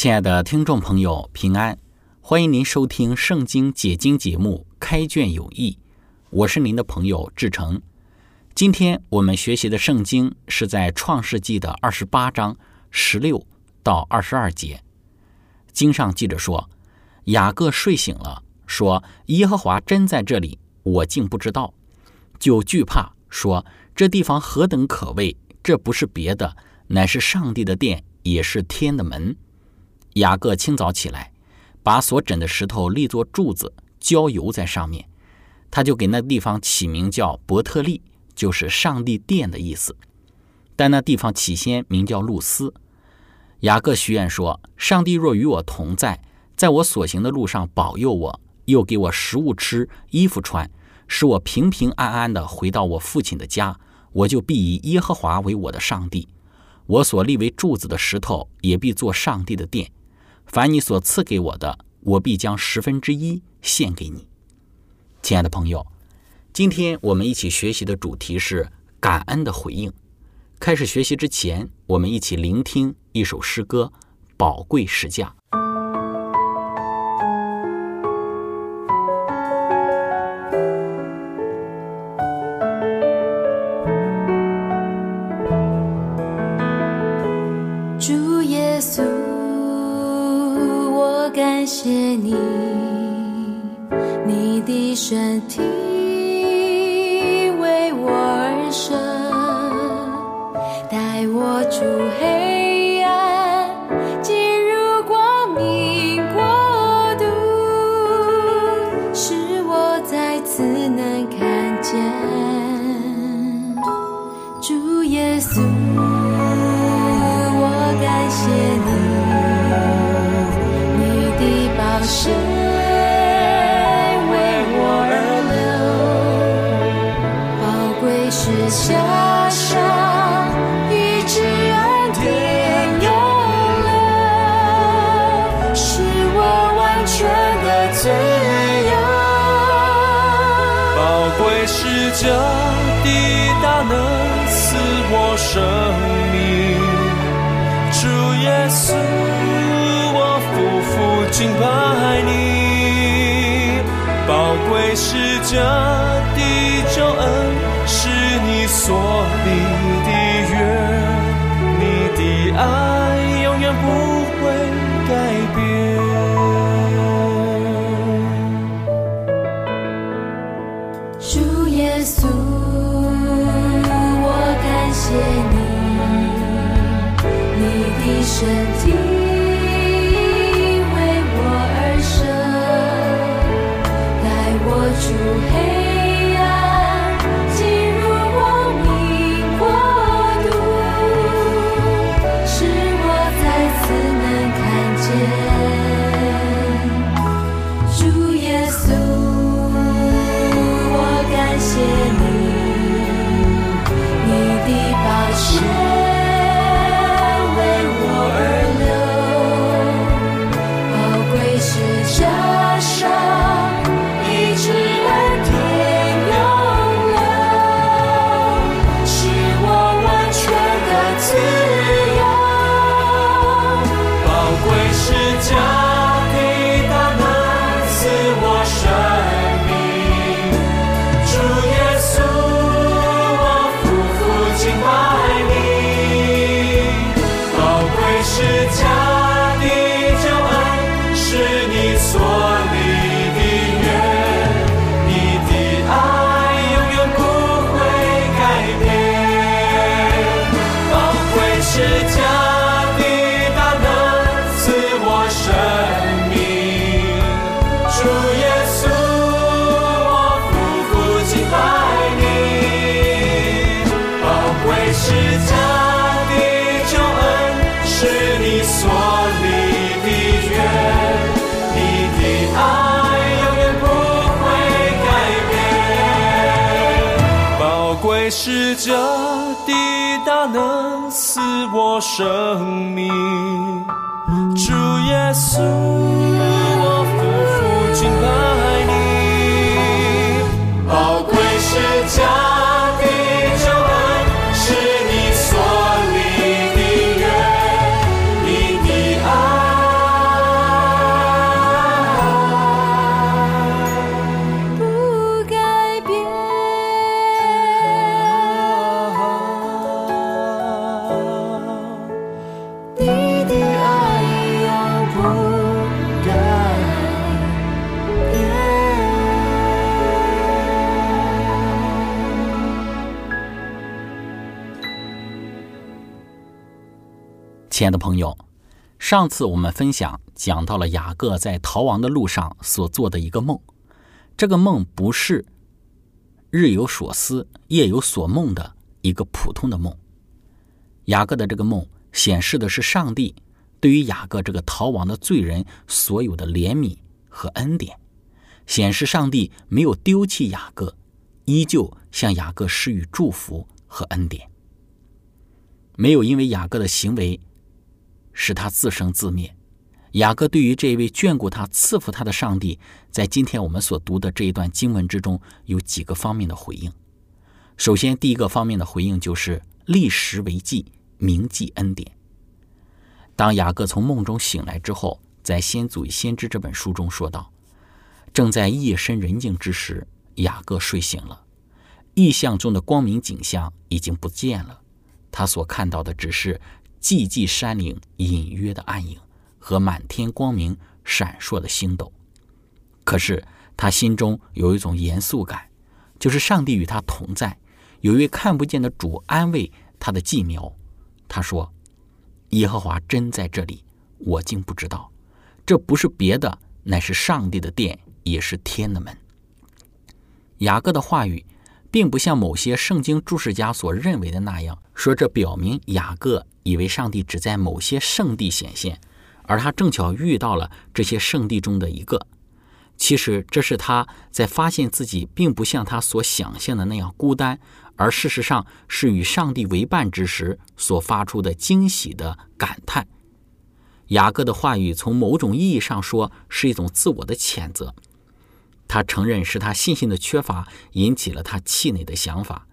亲爱的听众朋友，平安！欢迎您收听《圣经解经》节目《开卷有益》，我是您的朋友志成。今天我们学习的圣经是在创世纪的二十八章十六到二十二节。经上记着说，雅各睡醒了，说：“耶和华真在这里，我竟不知道。”就惧怕，说：“这地方何等可畏！这不是别的，乃是上帝的殿，也是天的门。”雅各清早起来，把所枕的石头立作柱子，浇油在上面。他就给那地方起名叫伯特利，就是上帝殿的意思。但那地方起先名叫路斯。雅各许愿说：“上帝若与我同在，在我所行的路上保佑我，又给我食物吃、衣服穿，使我平平安安地回到我父亲的家，我就必以耶和华为我的上帝。我所立为柱子的石头，也必做上帝的殿。”凡你所赐给我的，我必将十分之一献给你，亲爱的朋友。今天我们一起学习的主题是感恩的回应。开始学习之前，我们一起聆听一首诗歌《宝贵时价》。我出会是这地久恩，是你所。是祂的救恩，是你所立的约。你的爱永远不会改变。宝贵是祂，抵达能赐我生命。主耶稣。亲爱的朋友，上次我们分享讲到了雅各在逃亡的路上所做的一个梦，这个梦不是日有所思、夜有所梦的一个普通的梦。雅各的这个梦显示的是上帝对于雅各这个逃亡的罪人所有的怜悯和恩典，显示上帝没有丢弃雅各，依旧向雅各施予祝福和恩典，没有因为雅各的行为使他自生自灭。雅各对于这位眷顾他、赐福他的上帝，在今天我们所读的这一段经文之中，有几个方面的回应。首先，第一个方面的回应就是立时为记，铭记恩典。当雅各从梦中醒来之后，在《先祖与先知》这本书中说道：“正在夜深人静之时，雅各睡醒了，意象中的光明景象已经不见了，他所看到的只是寂寂山岭隐约的暗影和满天光明闪烁的星斗。可是他心中有一种严肃感，就是上帝与他同在，有一位看不见的主安慰他的寂苗。他说：“耶和华真在这里，我竟不知道。这不是别的，乃是上帝的殿，也是天的门。”雅各的话语，并不像某些圣经注释家所认为的那样，说这表明雅各以为上帝只在某些圣地显现，而他正巧遇到了这些圣地中的一个。其实这是他在发现自己并不像他所想象的那样孤单，而事实上是与上帝为伴之时所发出的惊喜的感叹。雅各的话语从某种意义上说是一种自我的谴责。他承认是他信心的缺乏引起了他气馁的想法。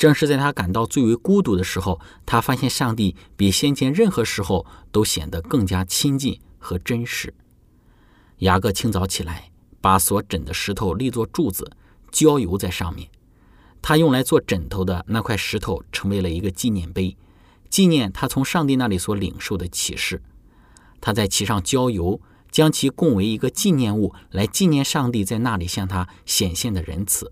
正是在他感到最为孤独的时候，他发现上帝比先前任何时候都显得更加亲近和真实。雅各清早起来，把所枕的石头立作柱子，浇油在上面。他用来做枕头的那块石头成为了一个纪念碑，纪念他从上帝那里所领受的启示。他在其上浇油，将其供为一个纪念物，来纪念上帝在那里向他显现的仁慈。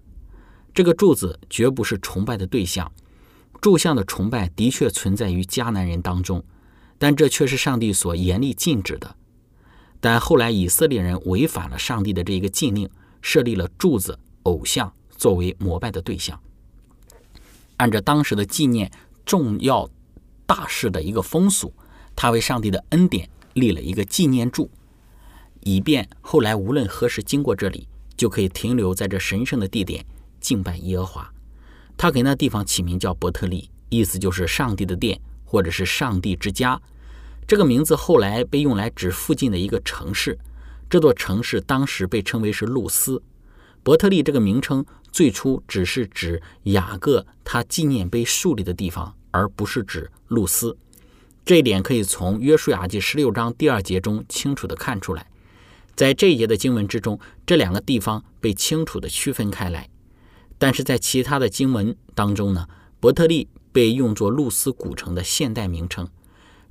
这个柱子绝不是崇拜的对象，柱像的崇拜的确存在于迦南人当中，但这却是上帝所严厉禁止的。但后来以色列人违反了上帝的这一个禁令，设立了柱子、偶像作为膜拜的对象。按照当时的纪念重要大事的一个风俗，他为上帝的恩典立了一个纪念柱，以便后来无论何时经过这里，就可以停留在这神圣的地点敬拜耶和华。他给那地方起名叫伯特利，意思就是上帝的殿，或者是上帝之家。这个名字后来被用来指附近的一个城市，这座城市当时被称为是露丝。伯特利这个名称最初只是指雅各他纪念碑树立的地方，而不是指露丝。这一点可以从约书亚记十六章第二节中清楚地看出来。在这一节的经文之中，这两个地方被清楚地区分开来。但是在其他的经文当中呢，伯特利被用作露丝古城的现代名称。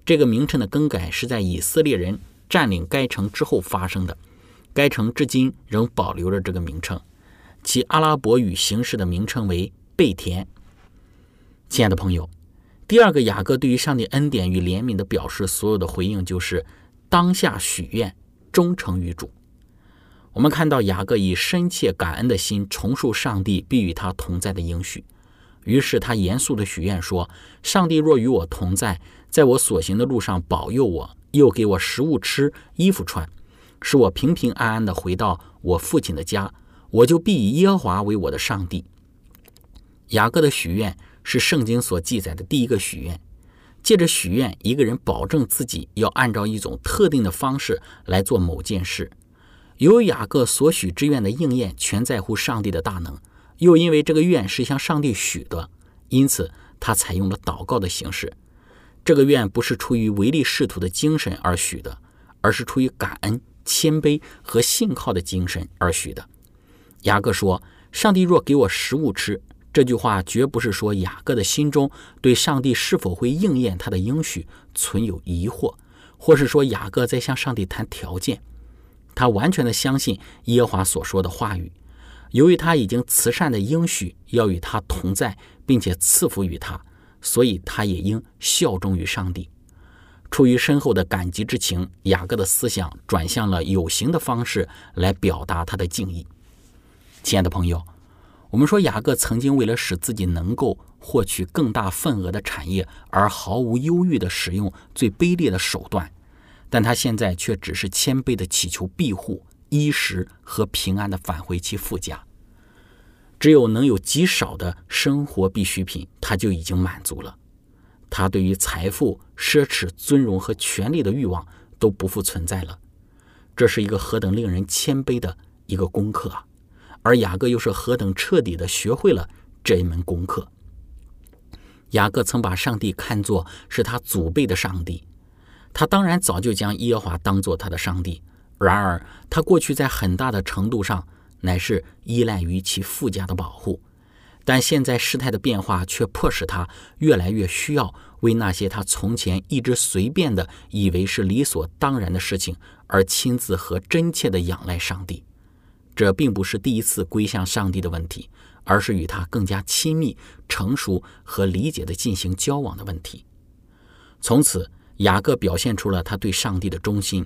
这个名称的更改是在以色列人占领该城之后发生的。该城至今仍保留着这个名称，其阿拉伯语形式的名称为贝田。亲爱的朋友，第二个雅各对于上帝恩典与怜悯的表示，所有的回应就是当下许愿，忠诚于主。我们看到雅各以深切感恩的心重述上帝必与他同在的应许，于是他严肃的许愿说：“上帝若与我同在，在我所行的路上保佑我，又给我食物吃，衣服穿。”使我平平安安的回到我父亲的家，我就必以耶和华为我的上帝。雅各的许愿是圣经所记载的第一个许愿。借着许愿，一个人保证自己要按照一种特定的方式来做某件事。由雅各所许之愿的应验全在乎上帝的大能，又因为这个愿是向上帝许的，因此他采用了祷告的形式。这个愿不是出于唯利是图的精神而许的，而是出于感恩、谦卑和信靠的精神而许的。雅各说：“上帝若给我食物吃。”这句话绝不是说雅各的心中对上帝是否会应验他的应许存有疑惑，或是说雅各在向上帝谈条件。他完全的相信耶和华所说的话语。由于他已经慈善的应许要与他同在，并且赐福于他，所以他也应效忠于上帝。出于深厚的感激之情，雅各的思想转向了有形的方式来表达他的敬意。亲爱的朋友。我们说，雅各曾经为了使自己能够获取更大份额的产业，而毫无忧虑地使用最卑劣的手段，但他现在却只是谦卑的祈求庇护、衣食和平安的返回其父家。只有能有极少的生活必需品，他就已经满足了。他对于财富、奢侈、尊荣和权力的欲望都不复存在了。这是一个何等令人谦卑的一个功课啊！而雅各又是何等彻底的学会了这一门功课。雅各曾把上帝看作是他祖辈的上帝，他当然早就将耶和华当作他的上帝。然而，他过去在很大的程度上乃是依赖于其父家的保护，但现在事态的变化却迫使他越来越需要为那些他从前一直随便的以为是理所当然的事情而亲自和真切的仰赖上帝。这并不是第一次归向上帝的问题，而是与他更加亲密、成熟和理解的进行交往的问题。从此，雅各表现出了他对上帝的忠心，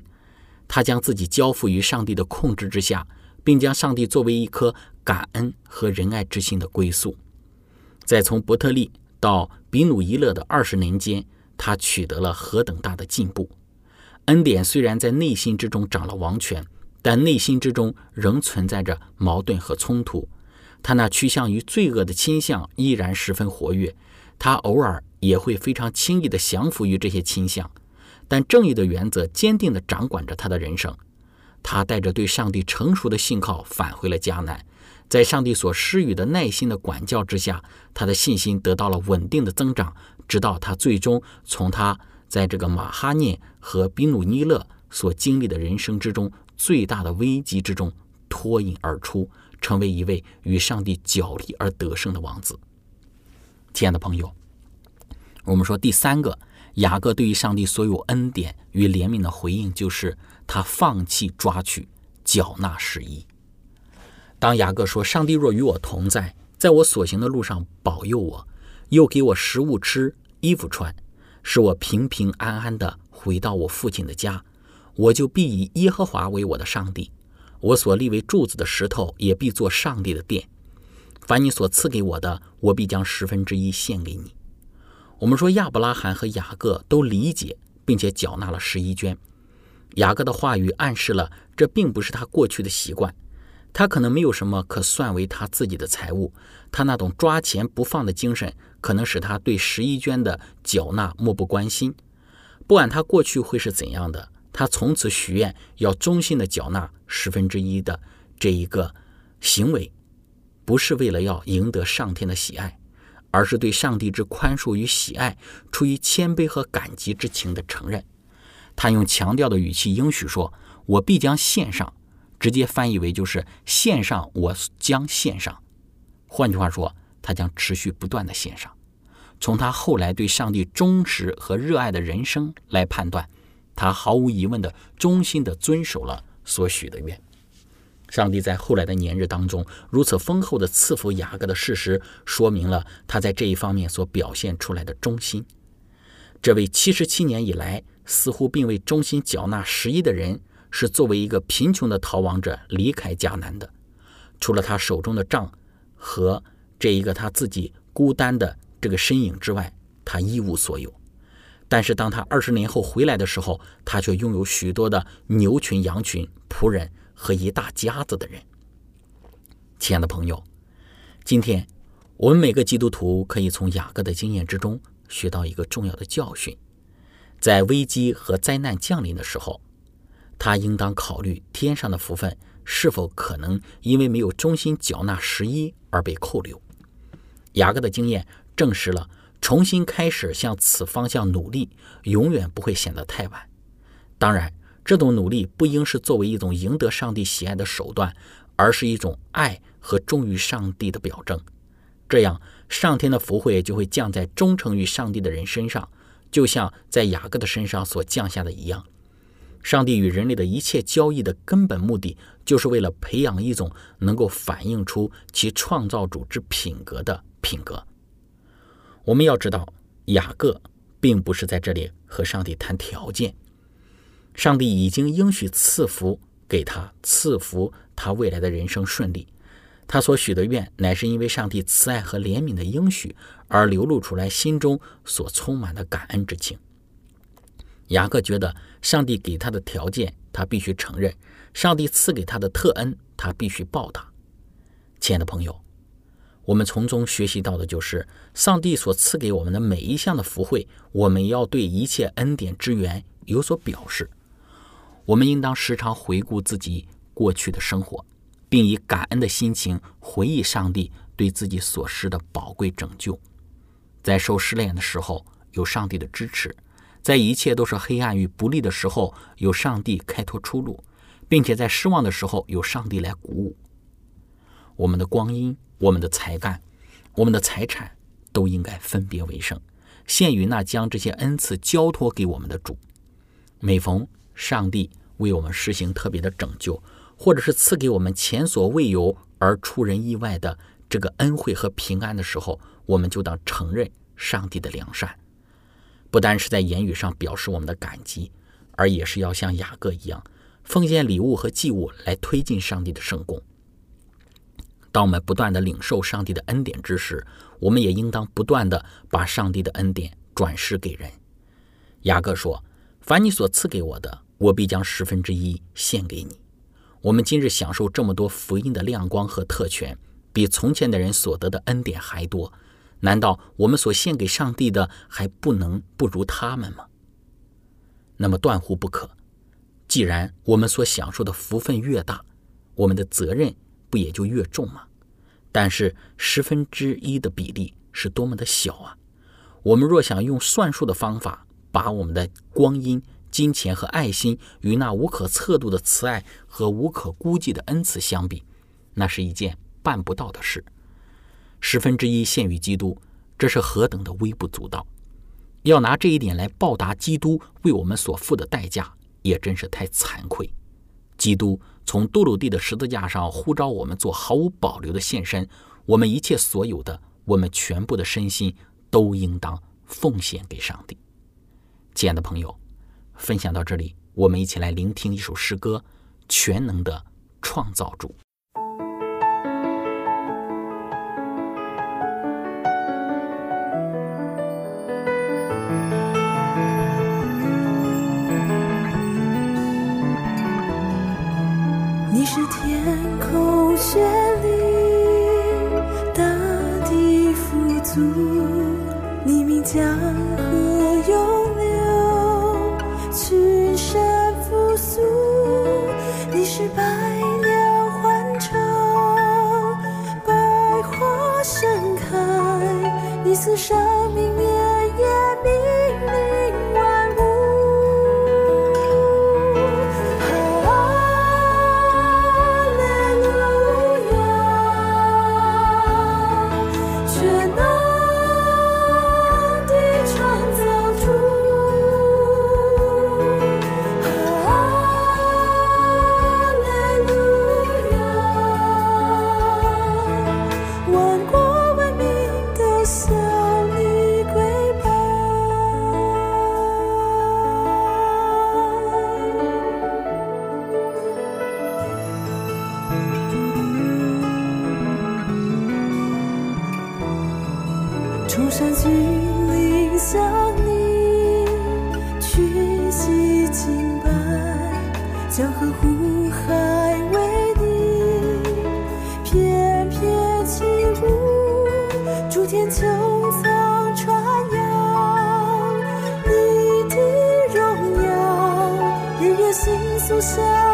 他将自己交付于上帝的控制之下，并将上帝作为一颗感恩和仁爱之心的归宿。在从伯特利到比努伊勒的二十年间，他取得了何等大的进步！恩典虽然在内心之中掌了王权。但内心之中仍存在着矛盾和冲突，他那趋向于罪恶的倾向依然十分活跃，他偶尔也会非常轻易地降服于这些倾向，但正义的原则坚定地掌管着他的人生。他带着对上帝成熟的信靠返回了迦南，在上帝所施予的耐心的管教之下，他的信心得到了稳定的增长，直到他最终从他在这个马哈涅和比努尼勒所经历的人生之中。最大的危机之中脱颖而出，成为一位与上帝角力而得胜的王子。亲爱的朋友，我们说第三个，雅各对于上帝所有恩典与怜悯的回应，就是他放弃抓取，缴纳十一。当雅各说：“上帝若与我同在，在我所行的路上保佑我，又给我食物吃，衣服穿，使我平平安安的回到我父亲的家。”我就必以耶和华为我的上帝，我所立为柱子的石头也必做上帝的殿。凡你所赐给我的，我必将十分之一献给你。我们说亚伯拉罕和雅各都理解并且缴纳了十一捐。雅各的话语暗示了这并不是他过去的习惯，他可能没有什么可算为他自己的财物，他那种抓钱不放的精神可能使他对十一捐的缴纳漠不关心。不管他过去会是怎样的。他从此许愿要忠心的缴纳十分之一的这一个行为，不是为了要赢得上天的喜爱，而是对上帝之宽恕与喜爱出于谦卑和感激之情的承认。他用强调的语气应许说：“我必将献上。”直接翻译为就是“献上，我将献上。”换句话说，他将持续不断的献上。从他后来对上帝忠实和热爱的人生来判断。他毫无疑问的忠心的遵守了所许的愿。上帝在后来的年日当中如此丰厚的赐福雅各的事实，说明了他在这一方面所表现出来的忠心。这位七十七年以来似乎并未忠心缴纳十一的人，是作为一个贫穷的逃亡者离开迦南的。除了他手中的杖和这一个他自己孤单的这个身影之外，他一无所有。但是当他二十年后回来的时候，他却拥有许多的牛群、羊群、仆人和一大家子的人。亲爱的朋友，今天我们每个基督徒可以从雅各的经验之中学到一个重要的教训：在危机和灾难降临的时候，他应当考虑天上的福分是否可能因为没有忠心缴纳十一而被扣留。雅各的经验证实了，重新开始向此方向努力，永远不会显得太晚。当然，这种努力不应是作为一种赢得上帝喜爱的手段，而是一种爱和忠于上帝的表征。这样，上天的福惠就会降在忠诚于上帝的人身上，就像在雅各的身上所降下的一样。上帝与人类的一切交易的根本目的，就是为了培养一种能够反映出其创造主之品格的品格。我们要知道，雅各并不是在这里和上帝谈条件，上帝已经应许赐福给他，赐福他未来的人生顺利。他所许的愿，乃是因为上帝慈爱和怜悯的应许而流露出来，心中所充满的感恩之情。雅各觉得，上帝给他的条件，他必须承认；上帝赐给他的特恩，他必须报答。亲爱的朋友，我们从中学习到的就是，上帝所赐给我们的每一项的福惠，我们要对一切恩典之源有所表示。我们应当时常回顾自己过去的生活。并以感恩的心情回忆上帝对自己所施的宝贵拯救，在受试炼的时候有上帝的支持，在一切都是黑暗与不利的时候有上帝开拓出路，并且在失望的时候有上帝来鼓舞。我们的光阴、我们的才干、我们的财产都应该分别为圣，献于那将这些恩赐交托给我们的主。每逢上帝为我们施行特别的拯救。或者是赐给我们前所未有而出人意外的这个恩惠和平安的时候，我们就当承认上帝的良善，不单是在言语上表示我们的感激，而也是要像雅各一样奉献礼物和祭物来推进上帝的圣功。当我们不断的领受上帝的恩典之时，我们也应当不断的把上帝的恩典转施给人。雅各说：“凡你所赐给我的，我必将十分之一献给你。”我们今日享受这么多福音的亮光和特权，比从前的人所得的恩典还多。难道我们所献给上帝的还不能不如他们吗？那么断乎不可。既然我们所享受的福分越大，我们的责任不也就越重吗？但是十分之一的比例是多么的小啊！我们若想用算术的方法把我们的光阴，金钱和爱心与那无可测度的慈爱和无可估计的恩赐相比，那是一件办不到的事。十分之一献于基督，这是何等的微不足道！要拿这一点来报答基督为我们所付的代价，也真是太惭愧。基督从多鲁地的十字架上呼召我们做毫无保留的献身，我们一切所有的，我们全部的身心，都应当奉献给上帝。亲爱的朋友。分享到这里，我们一起来聆听一首诗歌：全能的创造主。稣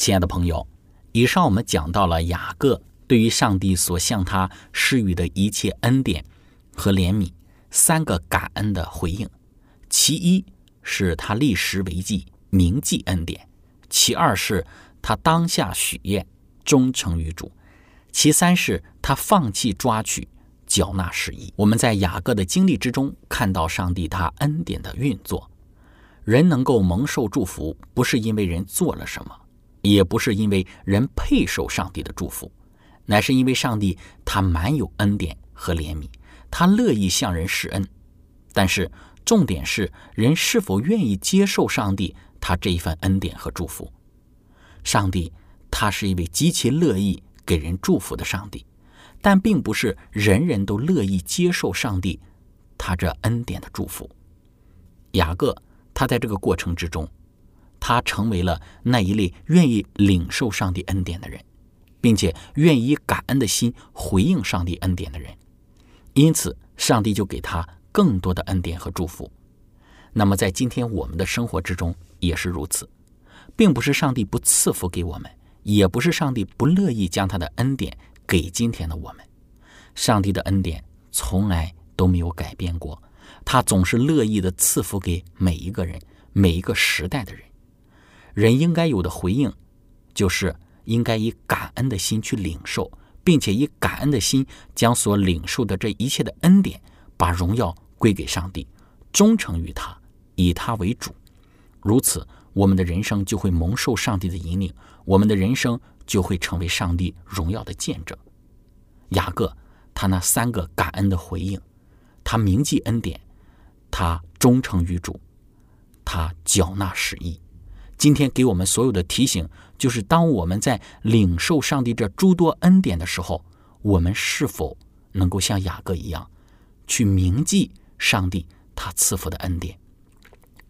亲爱的朋友，以上我们讲到了雅各对于上帝所向他施予的一切恩典和怜悯三个感恩的回应。其一是他立时为记，铭记恩典；其二是他当下许愿，忠诚于主；其三是他放弃抓取，缴纳事宜。我们在雅各的经历之中看到上帝他恩典的运作。人能够蒙受祝福，不是因为人做了什么。也不是因为人配受上帝的祝福，乃是因为上帝他满有恩典和怜悯，他乐意向人施恩。但是重点是人是否愿意接受上帝他这一份恩典和祝福。上帝他是一位极其乐意给人祝福的上帝，但并不是人人都乐意接受上帝他这恩典的祝福。雅各他在这个过程之中。他成为了那一类愿意领受上帝恩典的人，并且愿意感恩的心回应上帝恩典的人，因此上帝就给他更多的恩典和祝福。那么在今天我们的生活之中也是如此，并不是上帝不赐福给我们，也不是上帝不乐意将他的恩典给今天的我们。上帝的恩典从来都没有改变过，他总是乐意的赐福给每一个人、每一个时代的人。人应该有的回应，就是应该以感恩的心去领受，并且以感恩的心将所领受的这一切的恩典，把荣耀归给上帝，忠诚于他，以他为主。如此，我们的人生就会蒙受上帝的引领，我们的人生就会成为上帝荣耀的见证。雅各他那三个感恩的回应，他铭记恩典，他忠诚于主，他缴纳十义。今天给我们所有的提醒，就是当我们在领受上帝这诸多恩典的时候，我们是否能够像雅各一样，去铭记上帝他赐福的恩典，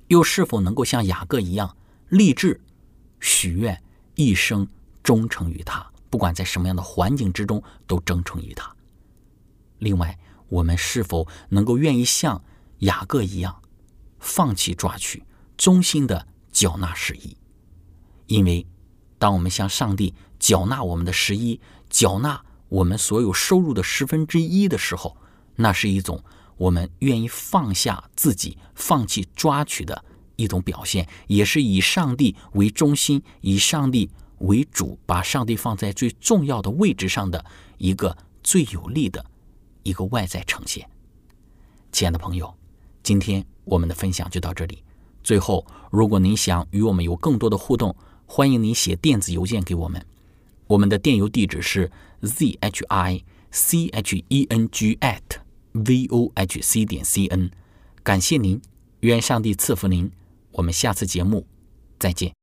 又是否能够像雅各一样立志许愿一生忠诚于他，不管在什么样的环境之中都忠诚于他。另外，我们是否能够愿意像雅各一样，放弃抓取，忠心的？缴纳十一，因为当我们向上帝缴纳我们的十一，缴纳我们所有收入的十分之一的时候，那是一种我们愿意放下自己、放弃抓取的一种表现，也是以上帝为中心、以上帝为主，把上帝放在最重要的位置上的一个最有力的一个外在呈现。亲爱的朋友，今天我们的分享就到这里。最后，如果您想与我们有更多的互动，欢迎您写电子邮件给我们。我们的电邮地址是 z h i c h e n g at v o h c 点 c n。感谢您，愿上帝赐福您。我们下次节目再见。